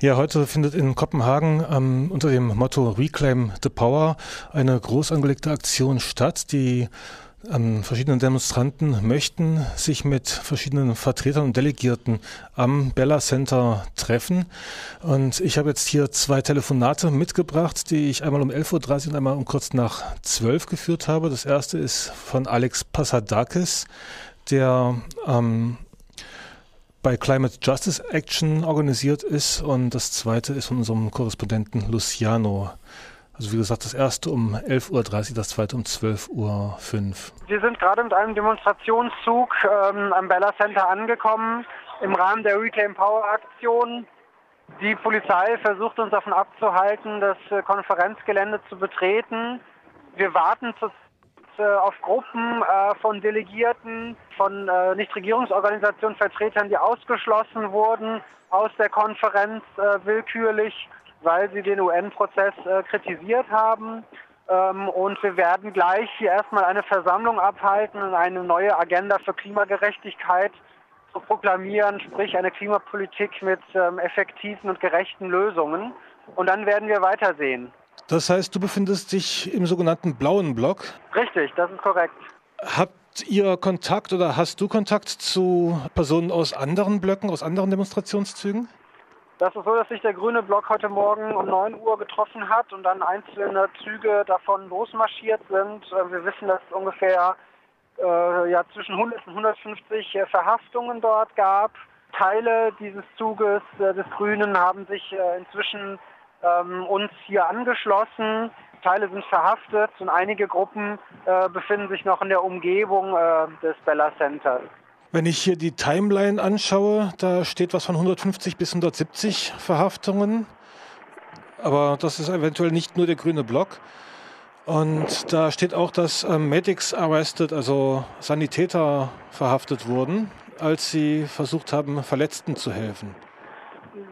Ja, heute findet in Kopenhagen ähm, unter dem Motto Reclaim the Power eine groß angelegte Aktion statt, die ähm, verschiedene Demonstranten möchten sich mit verschiedenen Vertretern und Delegierten am Bella Center treffen. Und ich habe jetzt hier zwei Telefonate mitgebracht, die ich einmal um 11.30 Uhr und einmal um kurz nach 12 geführt habe. Das erste ist von Alex Passadakis, der ähm, bei Climate Justice Action organisiert ist und das zweite ist von unserem Korrespondenten Luciano. Also wie gesagt, das erste um 11.30 Uhr, das zweite um 12.05 Uhr. Wir sind gerade mit einem Demonstrationszug ähm, am Bella Center angekommen im Rahmen der Reclaim Power Aktion. Die Polizei versucht uns davon abzuhalten, das äh, Konferenzgelände zu betreten. Wir warten zu äh, auf Gruppen äh, von Delegierten, von äh, Nichtregierungsorganisationen, Vertretern, die ausgeschlossen wurden aus der Konferenz willkürlich, weil sie den UN-Prozess kritisiert haben. Ähm, und wir werden gleich hier erstmal eine Versammlung abhalten und eine neue Agenda für Klimagerechtigkeit zu proklamieren, sprich eine Klimapolitik mit ähm, effektiven und gerechten Lösungen. Und dann werden wir weitersehen. Das heißt, du befindest dich im sogenannten blauen Block? Richtig, das ist korrekt. Habt ihr Kontakt oder hast du Kontakt zu Personen aus anderen Blöcken, aus anderen Demonstrationszügen? Das ist so, dass sich der grüne Block heute Morgen um 9 Uhr getroffen hat und dann einzelne Züge davon losmarschiert sind. Äh, wir wissen, dass es ungefähr äh, ja, zwischen 100 und 150 äh, Verhaftungen dort gab. Teile dieses Zuges äh, des Grünen haben sich äh, inzwischen ähm, uns hier angeschlossen. Teile sind verhaftet und einige Gruppen äh, befinden sich noch in der Umgebung äh, des Bella Centers. Wenn ich hier die Timeline anschaue, da steht was von 150 bis 170 Verhaftungen. Aber das ist eventuell nicht nur der grüne Block. Und da steht auch, dass äh, Medics arrested, also Sanitäter verhaftet wurden, als sie versucht haben, Verletzten zu helfen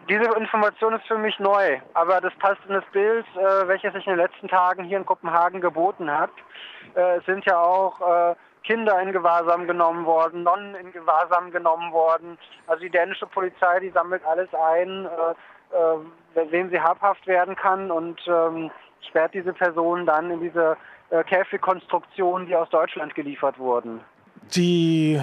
diese Information ist für mich neu, aber das passt in das Bild, äh, welches sich in den letzten Tagen hier in Kopenhagen geboten hat. Äh, es sind ja auch äh, Kinder in Gewahrsam genommen worden, Nonnen in Gewahrsam genommen worden. Also die dänische Polizei, die sammelt alles ein, äh, äh, wem sie habhaft werden kann und ähm, sperrt diese Personen dann in diese äh, Käfigkonstruktionen, die aus Deutschland geliefert wurden die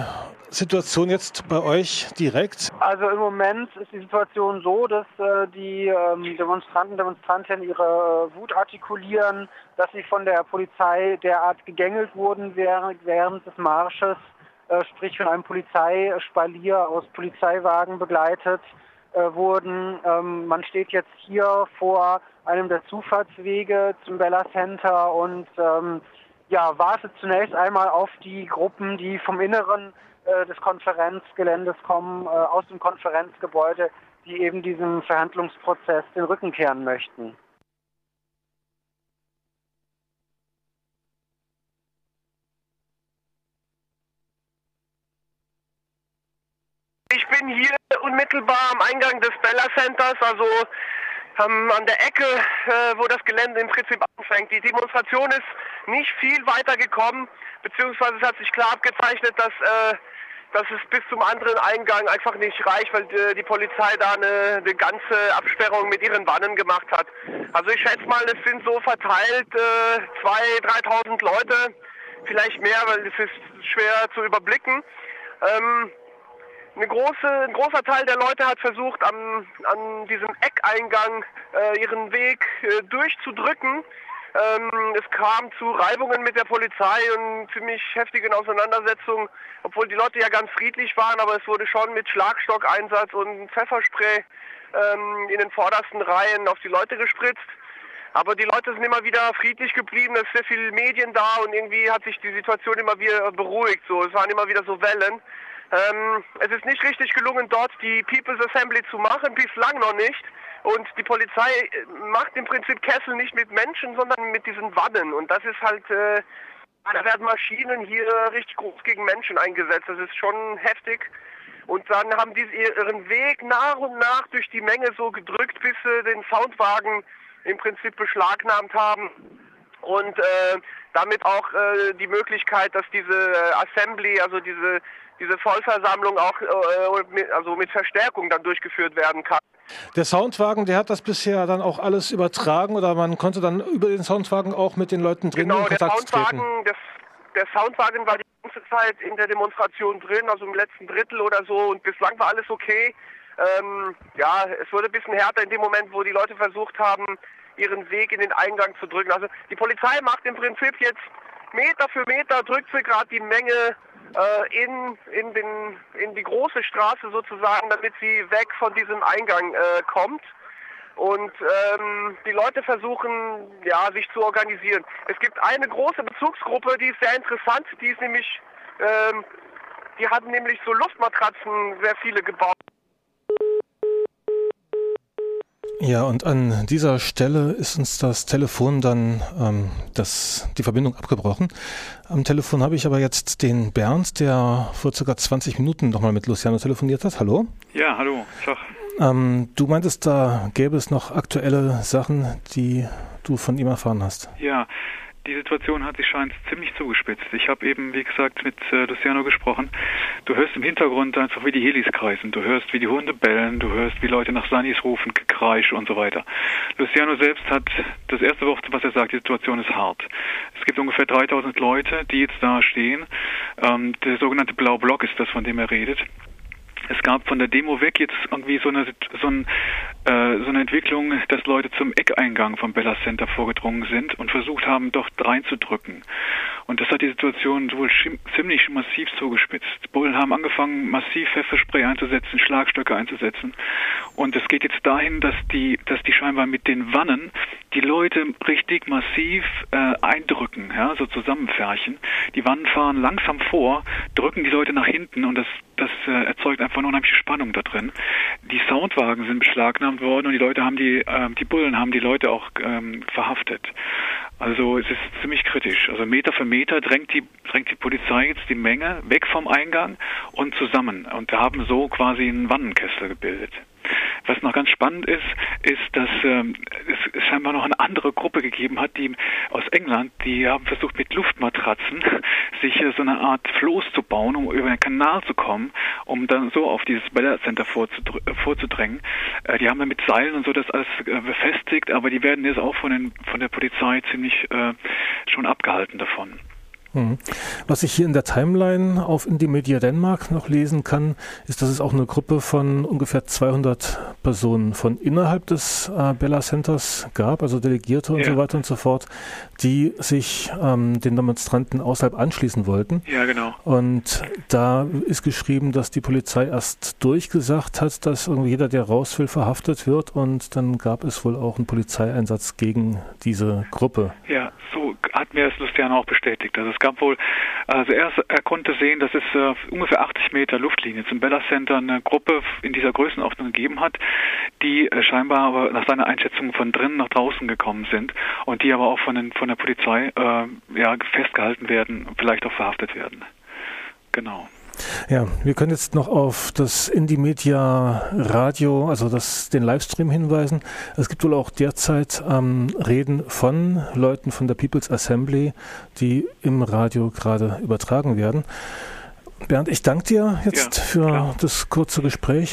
Situation jetzt bei euch direkt? Also im Moment ist die Situation so, dass äh, die ähm, Demonstranten, Demonstrantinnen ihre äh, Wut artikulieren, dass sie von der Polizei derart gegängelt wurden während, während des Marsches, äh, sprich von einem Polizeispalier aus Polizeiwagen begleitet äh, wurden. Ähm, man steht jetzt hier vor einem der Zufahrtswege zum Bella Center und ähm, ja, wartet zunächst einmal auf die Gruppen, die vom Inneren äh, des Konferenzgeländes kommen, äh, aus dem Konferenzgebäude, die eben diesem Verhandlungsprozess den Rücken kehren möchten. Ich bin hier unmittelbar am Eingang des Bella Centers, also ähm, an der Ecke, äh, wo das Gelände im Prinzip anfängt. Die Demonstration ist nicht viel weiter gekommen, beziehungsweise es hat sich klar abgezeichnet, dass, äh, dass es bis zum anderen Eingang einfach nicht reicht, weil die, äh, die Polizei da eine, eine, ganze Absperrung mit ihren Wannen gemacht hat. Also ich schätze mal, es sind so verteilt äh, 2.000, 3.000 Leute, vielleicht mehr, weil es ist schwer zu überblicken. Ähm, eine große, ein großer Teil der Leute hat versucht, am, an diesem Eckeingang äh, ihren Weg äh, durchzudrücken. Ähm, es kam zu Reibungen mit der Polizei und ziemlich heftigen Auseinandersetzungen, obwohl die Leute ja ganz friedlich waren, aber es wurde schon mit Schlagstockeinsatz und Pfefferspray ähm, in den vordersten Reihen auf die Leute gespritzt. Aber die Leute sind immer wieder friedlich geblieben, es ist sehr viel Medien da und irgendwie hat sich die Situation immer wieder beruhigt. So, es waren immer wieder so Wellen. Ähm, es ist nicht richtig gelungen, dort die People's Assembly zu machen, bislang noch nicht. Und die Polizei äh, macht im Prinzip Kessel nicht mit Menschen, sondern mit diesen Wannen. Und das ist halt, äh, da werden Maschinen hier richtig groß gegen Menschen eingesetzt. Das ist schon heftig. Und dann haben die ihren Weg nach und nach durch die Menge so gedrückt, bis sie den Soundwagen im Prinzip beschlagnahmt haben. Und äh, damit auch äh, die Möglichkeit, dass diese äh, Assembly, also diese, diese Vollversammlung auch äh, mit, also mit Verstärkung dann durchgeführt werden kann. Der Soundwagen, der hat das bisher dann auch alles übertragen oder man konnte dann über den Soundwagen auch mit den Leuten drin genau, in Kontakt der Soundwagen, treten? Der, der Soundwagen war die ganze Zeit in der Demonstration drin, also im letzten Drittel oder so und bislang war alles okay. Ähm, ja, es wurde ein bisschen härter in dem Moment, wo die Leute versucht haben, ihren Weg in den Eingang zu drücken. Also die Polizei macht im Prinzip jetzt Meter für Meter, drückt sie gerade die Menge äh, in, in, den, in die große Straße sozusagen, damit sie weg von diesem Eingang äh, kommt. Und ähm, die Leute versuchen, ja, sich zu organisieren. Es gibt eine große Bezugsgruppe, die ist sehr interessant. Die ist nämlich, ähm, die hatten nämlich so Luftmatratzen, sehr viele gebaut. Ja, und an dieser Stelle ist uns das Telefon dann, ähm, das, die Verbindung abgebrochen. Am Telefon habe ich aber jetzt den Bernd, der vor circa 20 Minuten nochmal mit Luciano telefoniert hat. Hallo? Ja, hallo. Tag. Ähm, du meintest, da gäbe es noch aktuelle Sachen, die du von ihm erfahren hast. Ja, die Situation hat sich scheint ziemlich zugespitzt. Ich habe eben, wie gesagt, mit äh, Luciano gesprochen. Du hörst im Hintergrund einfach, wie die Helis kreisen. Du hörst, wie die Hunde bellen. Du hörst, wie Leute nach Sunnis rufen, Gekreisch und so weiter. Luciano selbst hat das erste Wort, was er sagt, die Situation ist hart. Es gibt ungefähr 3000 Leute, die jetzt da stehen. Ähm, der sogenannte Blau Block ist das, von dem er redet es gab von der Demo weg jetzt irgendwie so eine, so, ein, äh, so eine Entwicklung, dass Leute zum Eckeingang vom Bella Center vorgedrungen sind und versucht haben, dort reinzudrücken. Und das hat die Situation wohl ziemlich massiv zugespitzt. Bullen haben angefangen, massiv Pfefferspray einzusetzen, Schlagstöcke einzusetzen. Und es geht jetzt dahin, dass die, dass die scheinbar mit den Wannen die Leute richtig massiv äh, eindrücken, ja, so zusammenfärchen. Die Wannen fahren langsam vor, drücken die Leute nach hinten und das, das äh, erzeugt einfach eine unheimliche Spannung da drin. Die Soundwagen sind beschlagnahmt worden und die Leute haben die, äh, die Bullen haben die Leute auch ähm, verhaftet. Also es ist ziemlich kritisch. Also Meter für Meter drängt die, drängt die Polizei jetzt die Menge weg vom Eingang und zusammen und haben so quasi einen Wannenkessel gebildet. Was noch ganz spannend ist, ist, dass ähm, es scheinbar noch eine andere Gruppe gegeben hat, die aus England, die haben versucht mit Luftmatratzen sich so eine Art Floß zu bauen, um über den Kanal zu kommen, um dann so auf dieses Bella Center äh, vorzudrängen. Äh, die haben dann mit Seilen und so das alles äh, befestigt, aber die werden jetzt auch von, den, von der Polizei ziemlich äh, schon abgehalten davon. Mhm. Was ich hier in der Timeline auf Indie Media Denmark noch lesen kann, ist, dass es auch eine Gruppe von ungefähr 200 Personen von innerhalb des äh, Bella Centers gab, also Delegierte und ja. so weiter und so fort, die sich ähm, den Demonstranten außerhalb anschließen wollten. Ja, genau. Und da ist geschrieben, dass die Polizei erst durchgesagt hat, dass irgendwie jeder, der raus will, verhaftet wird und dann gab es wohl auch einen Polizeieinsatz gegen diese Gruppe. Ja, so hat mir das Luciano auch bestätigt. Also es gab wohl, also er, er konnte sehen, dass es äh, ungefähr 80 Meter Luftlinie zum Bella Center eine Gruppe in dieser Größenordnung gegeben hat, die äh, scheinbar aber nach seiner Einschätzung von drinnen nach draußen gekommen sind und die aber auch von, den, von der Polizei äh, ja, festgehalten werden, vielleicht auch verhaftet werden. Genau. Ja, wir können jetzt noch auf das Indie Media Radio, also das, den Livestream hinweisen. Es gibt wohl auch derzeit ähm, Reden von Leuten von der People's Assembly, die im Radio gerade übertragen werden. Bernd, ich danke dir jetzt ja, für klar. das kurze Gespräch